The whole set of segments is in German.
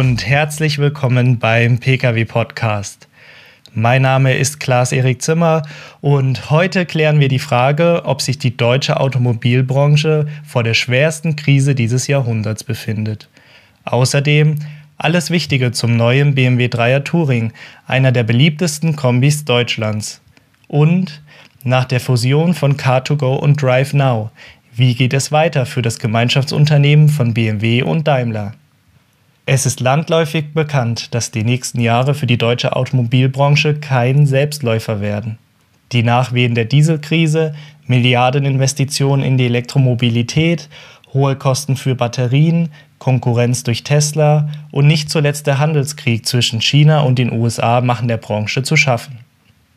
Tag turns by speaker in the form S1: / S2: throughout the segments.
S1: Und herzlich willkommen beim Pkw Podcast. Mein Name ist Klaas-Erik Zimmer und heute klären wir die Frage, ob sich die deutsche Automobilbranche vor der schwersten Krise dieses Jahrhunderts befindet. Außerdem alles Wichtige zum neuen BMW 3er Touring, einer der beliebtesten Kombis Deutschlands. Und nach der Fusion von Car2Go und Drive Now, wie geht es weiter für das Gemeinschaftsunternehmen von BMW und Daimler? Es ist landläufig bekannt, dass die nächsten Jahre für die deutsche Automobilbranche kein Selbstläufer werden. Die Nachwehen der Dieselkrise, Milliardeninvestitionen in die Elektromobilität, hohe Kosten für Batterien, Konkurrenz durch Tesla und nicht zuletzt der Handelskrieg zwischen China und den USA machen der Branche zu schaffen.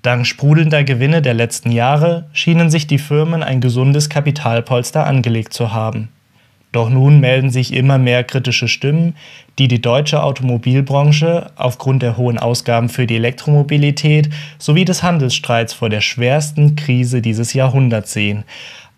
S1: Dank sprudelnder Gewinne der letzten Jahre schienen sich die Firmen ein gesundes Kapitalpolster angelegt zu haben. Doch nun melden sich immer mehr kritische Stimmen, die die deutsche Automobilbranche aufgrund der hohen Ausgaben für die Elektromobilität sowie des Handelsstreits vor der schwersten Krise dieses Jahrhunderts sehen.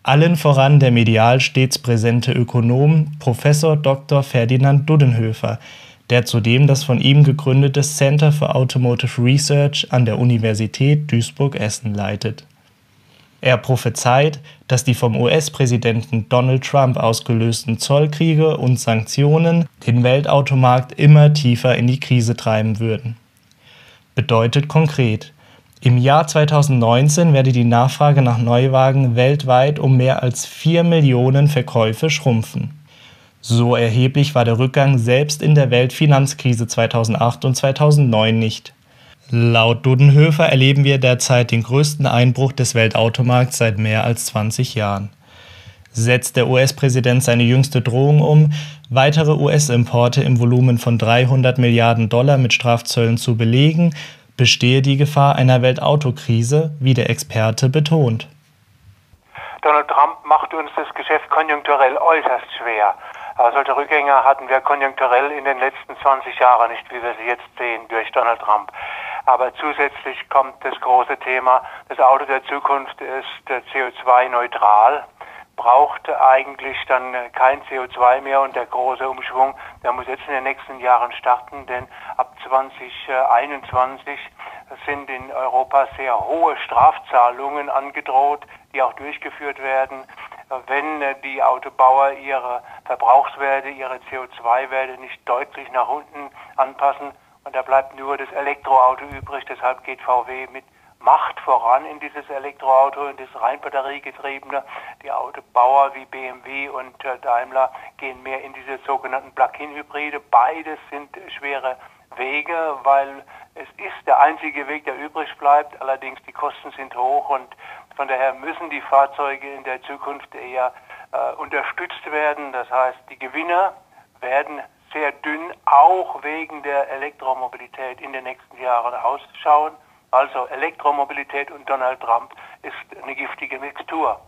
S1: Allen voran der medial stets präsente Ökonom Prof. Dr. Ferdinand Duddenhöfer, der zudem das von ihm gegründete Center for Automotive Research an der Universität Duisburg-Essen leitet er prophezeit, dass die vom US-Präsidenten Donald Trump ausgelösten Zollkriege und Sanktionen den Weltautomarkt immer tiefer in die Krise treiben würden. Bedeutet konkret, im Jahr 2019 werde die Nachfrage nach Neuwagen weltweit um mehr als 4 Millionen Verkäufe schrumpfen. So erheblich war der Rückgang selbst in der Weltfinanzkrise 2008 und 2009 nicht. Laut Dudenhöfer erleben wir derzeit den größten Einbruch des Weltautomarkts seit mehr als 20 Jahren. Setzt der US-Präsident seine jüngste Drohung um, weitere US-Importe im Volumen von 300 Milliarden Dollar mit Strafzöllen zu belegen, bestehe die Gefahr einer Weltautokrise, wie der Experte betont.
S2: Donald Trump macht uns das Geschäft konjunkturell äußerst schwer. Solche Rückgänge hatten wir konjunkturell in den letzten 20 Jahren nicht, wie wir sie jetzt sehen durch Donald Trump. Aber zusätzlich kommt das große Thema, das Auto der Zukunft ist CO2-neutral, braucht eigentlich dann kein CO2 mehr und der große Umschwung, der muss jetzt in den nächsten Jahren starten, denn ab 2021 sind in Europa sehr hohe Strafzahlungen angedroht, die auch durchgeführt werden, wenn die Autobauer ihre Verbrauchswerte, ihre CO2-Werte nicht deutlich nach unten anpassen, und da bleibt nur das Elektroauto übrig. Deshalb geht VW mit Macht voran in dieses Elektroauto, in das rein batteriegetriebene. Die Autobauer wie BMW und äh, Daimler gehen mehr in diese sogenannten Plug-in-Hybride. Beides sind schwere Wege, weil es ist der einzige Weg, der übrig bleibt. Allerdings die Kosten sind hoch und von daher müssen die Fahrzeuge in der Zukunft eher äh, unterstützt werden. Das heißt, die Gewinner werden sehr dünn, auch wegen der Elektromobilität in den nächsten Jahren ausschauen. Also Elektromobilität und Donald Trump ist eine giftige Mixtur.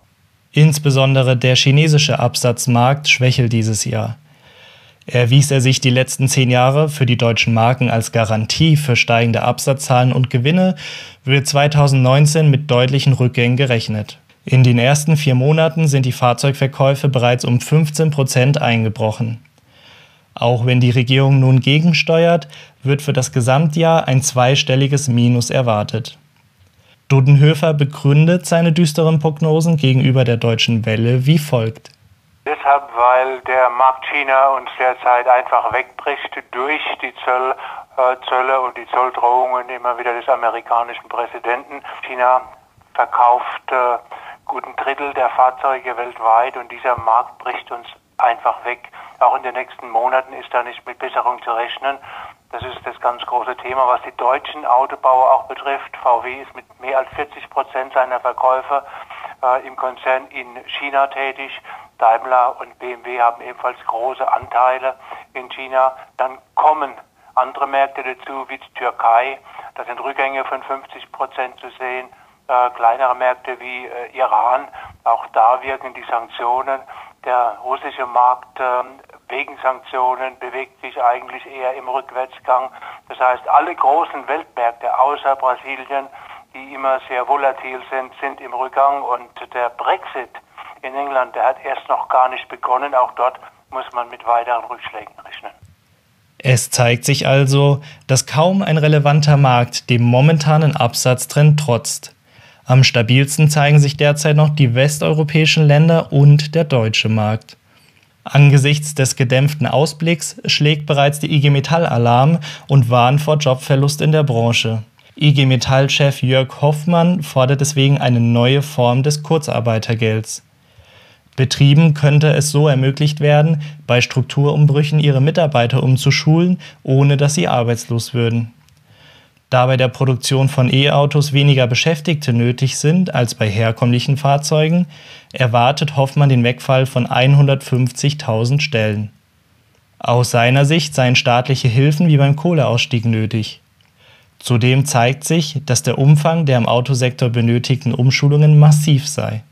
S1: Insbesondere der chinesische Absatzmarkt schwächelt dieses Jahr. Erwies er sich die letzten zehn Jahre für die deutschen Marken als Garantie für steigende Absatzzahlen und Gewinne, wird 2019 mit deutlichen Rückgängen gerechnet. In den ersten vier Monaten sind die Fahrzeugverkäufe bereits um 15 Prozent eingebrochen. Auch wenn die Regierung nun gegensteuert, wird für das Gesamtjahr ein zweistelliges Minus erwartet. Dudenhöfer begründet seine düsteren Prognosen gegenüber der deutschen Welle wie folgt.
S2: Deshalb, weil der Markt China uns derzeit einfach wegbricht durch die Zoll, äh, Zölle und die Zolldrohungen immer wieder des amerikanischen Präsidenten. China verkauft äh, guten Drittel der Fahrzeuge weltweit und dieser Markt bricht uns einfach weg. Auch in den nächsten Monaten ist da nicht mit Besserung zu rechnen. Das ist das ganz große Thema, was die deutschen Autobauer auch betrifft. VW ist mit mehr als 40 Prozent seiner Verkäufe äh, im Konzern in China tätig. Daimler und BMW haben ebenfalls große Anteile in China. Dann kommen andere Märkte dazu, wie die Türkei. Da sind Rückgänge von 50 Prozent zu sehen. Äh, kleinere Märkte wie äh, Iran. Auch da wirken die Sanktionen. Der russische Markt äh, wegen Sanktionen bewegt sich eigentlich eher im Rückwärtsgang. Das heißt, alle großen Weltmärkte außer Brasilien, die immer sehr volatil sind, sind im Rückgang und der Brexit in England, der hat erst noch gar nicht begonnen. Auch dort muss man mit weiteren Rückschlägen rechnen.
S1: Es zeigt sich also, dass kaum ein relevanter Markt dem momentanen Absatztrend trotzt. Am stabilsten zeigen sich derzeit noch die westeuropäischen Länder und der deutsche Markt. Angesichts des gedämpften Ausblicks schlägt bereits die IG Metall Alarm und warnt vor Jobverlust in der Branche. IG Metall-Chef Jörg Hoffmann fordert deswegen eine neue Form des Kurzarbeitergelds. Betrieben könnte es so ermöglicht werden, bei Strukturumbrüchen ihre Mitarbeiter umzuschulen, ohne dass sie arbeitslos würden. Da bei der Produktion von E-Autos weniger Beschäftigte nötig sind als bei herkömmlichen Fahrzeugen, erwartet Hoffmann den Wegfall von 150.000 Stellen. Aus seiner Sicht seien staatliche Hilfen wie beim Kohleausstieg nötig. Zudem zeigt sich, dass der Umfang der im Autosektor benötigten Umschulungen massiv sei.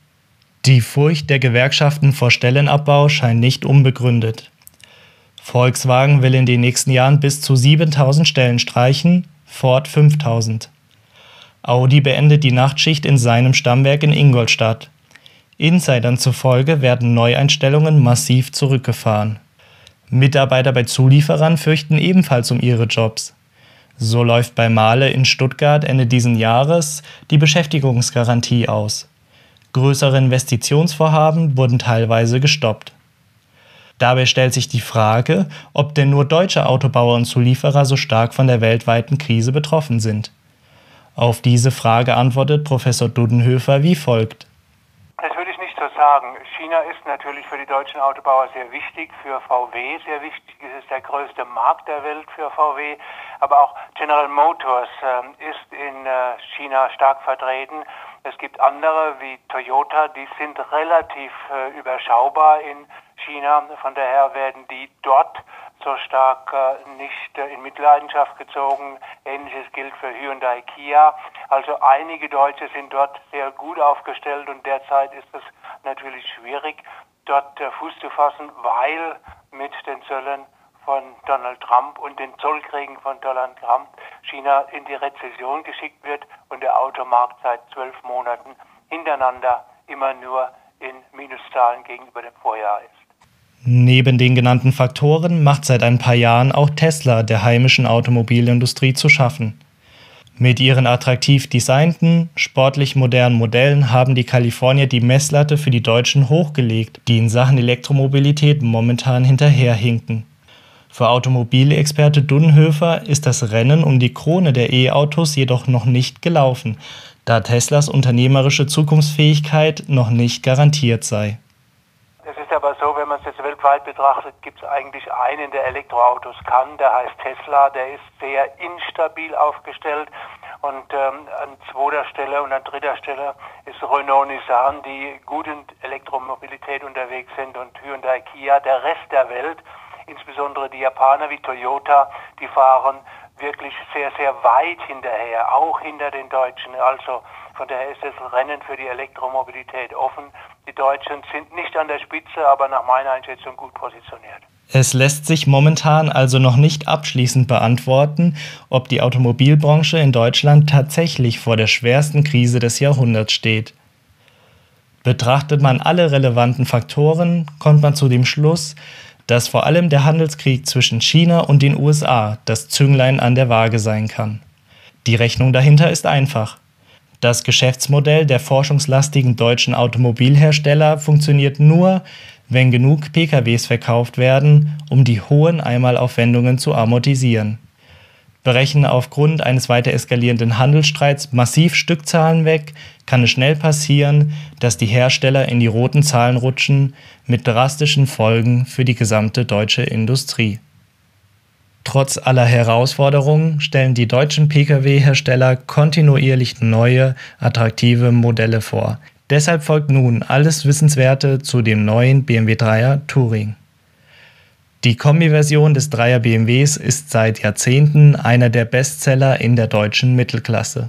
S1: Die Furcht der Gewerkschaften vor Stellenabbau scheint nicht unbegründet. Volkswagen will in den nächsten Jahren bis zu 7000 Stellen streichen, Ford 5000. Audi beendet die Nachtschicht in seinem Stammwerk in Ingolstadt. Insidern zufolge werden Neueinstellungen massiv zurückgefahren. Mitarbeiter bei Zulieferern fürchten ebenfalls um ihre Jobs. So läuft bei Mahle in Stuttgart Ende diesen Jahres die Beschäftigungsgarantie aus. Größere Investitionsvorhaben wurden teilweise gestoppt. Dabei stellt sich die Frage, ob denn nur deutsche Autobauer und Zulieferer so stark von der weltweiten Krise betroffen sind. Auf diese Frage antwortet Professor Dudenhöfer wie folgt.
S2: Das würde ich nicht so sagen. China ist natürlich für die deutschen Autobauer sehr wichtig, für VW sehr wichtig. Es ist der größte Markt der Welt für VW. Aber auch General Motors äh, ist in äh, China stark vertreten. Es gibt andere wie Toyota, die sind relativ äh, überschaubar in China. Von daher werden die dort so stark äh, nicht äh, in Mitleidenschaft gezogen. Ähnliches gilt für Hyundai Kia. Also einige Deutsche sind dort sehr gut aufgestellt und derzeit ist es natürlich schwierig, dort äh, Fuß zu fassen, weil mit den Zöllen von Donald Trump und den Zollkriegen von Donald Trump China in die Rezession geschickt wird und der Automarkt seit zwölf Monaten hintereinander immer nur in Minuszahlen gegenüber dem Vorjahr ist.
S1: Neben den genannten Faktoren macht seit ein paar Jahren auch Tesla der heimischen Automobilindustrie zu schaffen. Mit ihren attraktiv designten, sportlich modernen Modellen haben die Kalifornier die Messlatte für die Deutschen hochgelegt, die in Sachen Elektromobilität momentan hinterherhinken. Für Automobilexperte Dunnhöfer ist das Rennen um die Krone der E-Autos jedoch noch nicht gelaufen, da Teslas unternehmerische Zukunftsfähigkeit noch nicht garantiert sei.
S2: Es ist aber so, wenn man es jetzt weltweit betrachtet, gibt es eigentlich einen, der Elektroautos kann, der heißt Tesla, der ist sehr instabil aufgestellt. Und ähm, an zweiter Stelle und an dritter Stelle ist Renault Nissan, die gut in Elektromobilität unterwegs sind und Hyundai Kia. Der Rest der Welt insbesondere die Japaner wie Toyota, die fahren wirklich sehr, sehr weit hinterher, auch hinter den Deutschen. Also von daher ist das Rennen für die Elektromobilität offen. Die Deutschen sind nicht an der Spitze, aber nach meiner Einschätzung gut positioniert.
S1: Es lässt sich momentan also noch nicht abschließend beantworten, ob die Automobilbranche in Deutschland tatsächlich vor der schwersten Krise des Jahrhunderts steht. Betrachtet man alle relevanten Faktoren, kommt man zu dem Schluss, dass vor allem der Handelskrieg zwischen China und den USA das Zünglein an der Waage sein kann. Die Rechnung dahinter ist einfach. Das Geschäftsmodell der forschungslastigen deutschen Automobilhersteller funktioniert nur, wenn genug PKWs verkauft werden, um die hohen Einmalaufwendungen zu amortisieren berechnen aufgrund eines weiter eskalierenden Handelsstreits massiv Stückzahlen weg, kann es schnell passieren, dass die Hersteller in die roten Zahlen rutschen, mit drastischen Folgen für die gesamte deutsche Industrie. Trotz aller Herausforderungen stellen die deutschen Pkw-Hersteller kontinuierlich neue, attraktive Modelle vor. Deshalb folgt nun alles Wissenswerte zu dem neuen BMW 3er Touring. Die Kombi-Version des Dreier BMWs ist seit Jahrzehnten einer der Bestseller in der deutschen Mittelklasse.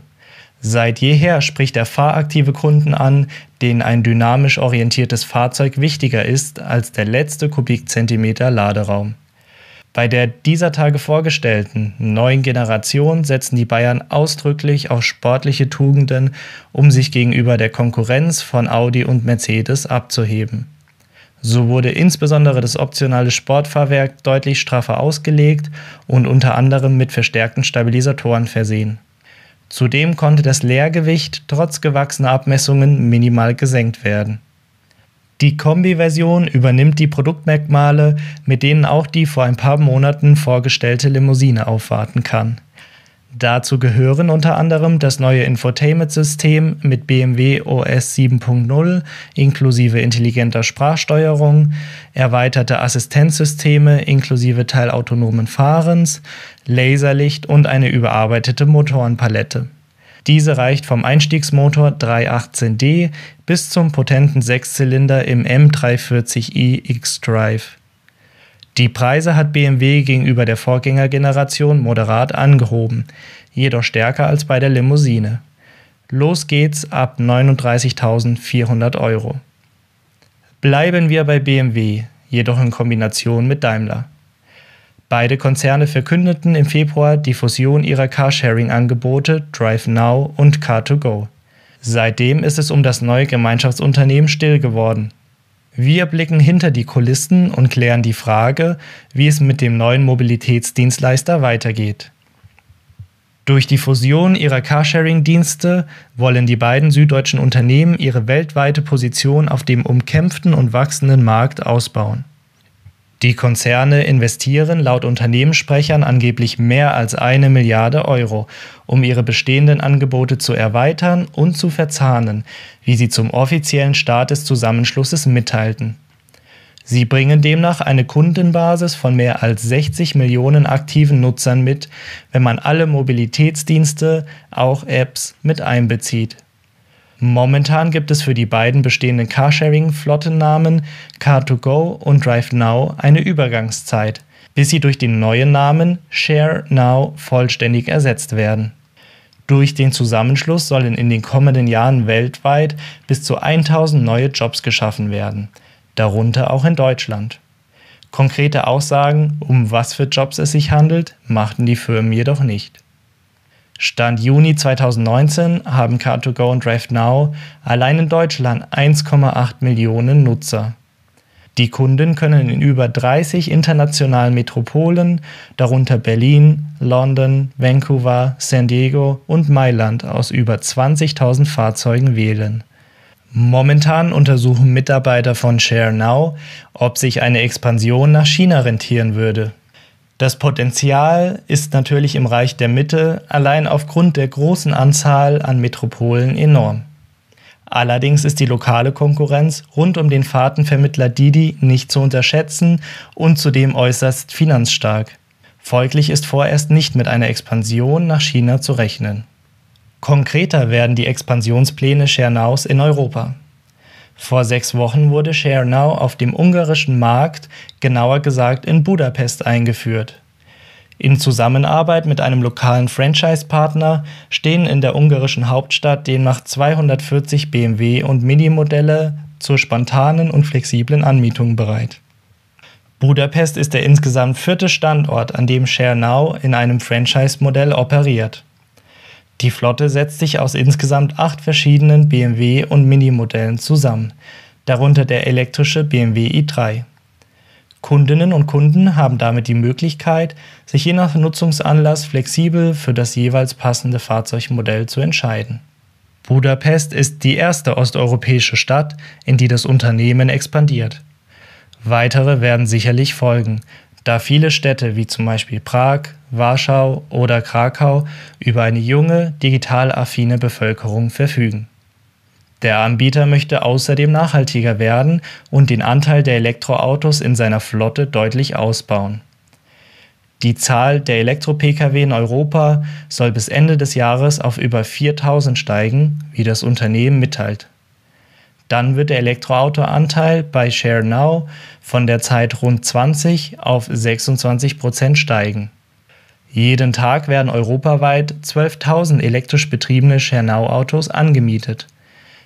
S1: Seit jeher spricht er fahraktive Kunden an, denen ein dynamisch orientiertes Fahrzeug wichtiger ist als der letzte Kubikzentimeter Laderaum. Bei der dieser Tage vorgestellten neuen Generation setzen die Bayern ausdrücklich auf sportliche Tugenden, um sich gegenüber der Konkurrenz von Audi und Mercedes abzuheben. So wurde insbesondere das optionale Sportfahrwerk deutlich straffer ausgelegt und unter anderem mit verstärkten Stabilisatoren versehen. Zudem konnte das Leergewicht trotz gewachsener Abmessungen minimal gesenkt werden. Die Kombi-Version übernimmt die Produktmerkmale, mit denen auch die vor ein paar Monaten vorgestellte Limousine aufwarten kann. Dazu gehören unter anderem das neue Infotainment-System mit BMW OS 7.0 inklusive intelligenter Sprachsteuerung, erweiterte Assistenzsysteme inklusive teilautonomen Fahrens, Laserlicht und eine überarbeitete Motorenpalette. Diese reicht vom Einstiegsmotor 318D bis zum potenten Sechszylinder im M340i X-Drive. Die Preise hat BMW gegenüber der Vorgängergeneration moderat angehoben, jedoch stärker als bei der Limousine. Los geht's ab 39.400 Euro. Bleiben wir bei BMW, jedoch in Kombination mit Daimler. Beide Konzerne verkündeten im Februar die Fusion ihrer Carsharing-Angebote DriveNow und Car2Go. Seitdem ist es um das neue Gemeinschaftsunternehmen still geworden. Wir blicken hinter die Kulissen und klären die Frage, wie es mit dem neuen Mobilitätsdienstleister weitergeht. Durch die Fusion ihrer Carsharing-Dienste wollen die beiden süddeutschen Unternehmen ihre weltweite Position auf dem umkämpften und wachsenden Markt ausbauen. Die Konzerne investieren laut Unternehmenssprechern angeblich mehr als eine Milliarde Euro, um ihre bestehenden Angebote zu erweitern und zu verzahnen, wie sie zum offiziellen Start des Zusammenschlusses mitteilten. Sie bringen demnach eine Kundenbasis von mehr als 60 Millionen aktiven Nutzern mit, wenn man alle Mobilitätsdienste, auch Apps, mit einbezieht. Momentan gibt es für die beiden bestehenden Carsharing-Flottennamen Car2Go und DriveNow eine Übergangszeit, bis sie durch den neuen Namen ShareNow vollständig ersetzt werden. Durch den Zusammenschluss sollen in den kommenden Jahren weltweit bis zu 1000 neue Jobs geschaffen werden, darunter auch in Deutschland. Konkrete Aussagen, um was für Jobs es sich handelt, machten die Firmen jedoch nicht. Stand Juni 2019 haben Car2Go und DriveNow allein in Deutschland 1,8 Millionen Nutzer. Die Kunden können in über 30 internationalen Metropolen, darunter Berlin, London, Vancouver, San Diego und Mailand aus über 20.000 Fahrzeugen wählen. Momentan untersuchen Mitarbeiter von ShareNow, ob sich eine Expansion nach China rentieren würde. Das Potenzial ist natürlich im Reich der Mitte allein aufgrund der großen Anzahl an Metropolen enorm. Allerdings ist die lokale Konkurrenz rund um den Fahrtenvermittler Didi nicht zu unterschätzen und zudem äußerst finanzstark. Folglich ist vorerst nicht mit einer Expansion nach China zu rechnen. Konkreter werden die Expansionspläne Schernaus in Europa. Vor sechs Wochen wurde ShareNow auf dem ungarischen Markt, genauer gesagt in Budapest, eingeführt. In Zusammenarbeit mit einem lokalen Franchise-Partner stehen in der ungarischen Hauptstadt demnach 240 BMW- und Mini-Modelle zur spontanen und flexiblen Anmietung bereit. Budapest ist der insgesamt vierte Standort, an dem ShareNow in einem Franchise-Modell operiert. Die Flotte setzt sich aus insgesamt acht verschiedenen BMW- und Mini-Modellen zusammen, darunter der elektrische BMW i3. Kundinnen und Kunden haben damit die Möglichkeit, sich je nach Nutzungsanlass flexibel für das jeweils passende Fahrzeugmodell zu entscheiden. Budapest ist die erste osteuropäische Stadt, in die das Unternehmen expandiert. Weitere werden sicherlich folgen, da viele Städte wie zum Beispiel Prag, Warschau oder Krakau über eine junge, digital affine Bevölkerung verfügen. Der Anbieter möchte außerdem nachhaltiger werden und den Anteil der Elektroautos in seiner Flotte deutlich ausbauen. Die Zahl der Elektro-Pkw in Europa soll bis Ende des Jahres auf über 4000 steigen, wie das Unternehmen mitteilt. Dann wird der Elektroautoanteil bei ShareNow von der Zeit rund 20 auf 26 Prozent steigen. Jeden Tag werden europaweit 12.000 elektrisch betriebene Schernau-Autos angemietet.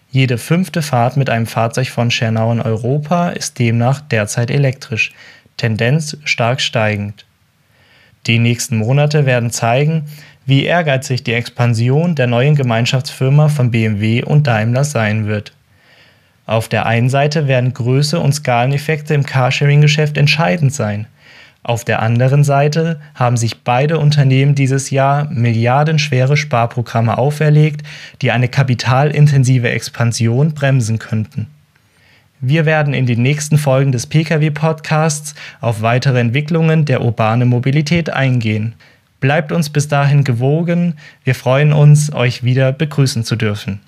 S1: Jede fünfte Fahrt mit einem Fahrzeug von Schernau in Europa ist demnach derzeit elektrisch, Tendenz stark steigend. Die nächsten Monate werden zeigen, wie ehrgeizig die Expansion der neuen Gemeinschaftsfirma von BMW und Daimler sein wird. Auf der einen Seite werden Größe und Skaleneffekte im Carsharing-Geschäft entscheidend sein. Auf der anderen Seite haben sich beide Unternehmen dieses Jahr milliardenschwere Sparprogramme auferlegt, die eine kapitalintensive Expansion bremsen könnten. Wir werden in den nächsten Folgen des Pkw-Podcasts auf weitere Entwicklungen der urbanen Mobilität eingehen. Bleibt uns bis dahin gewogen. Wir freuen uns, euch wieder begrüßen zu dürfen.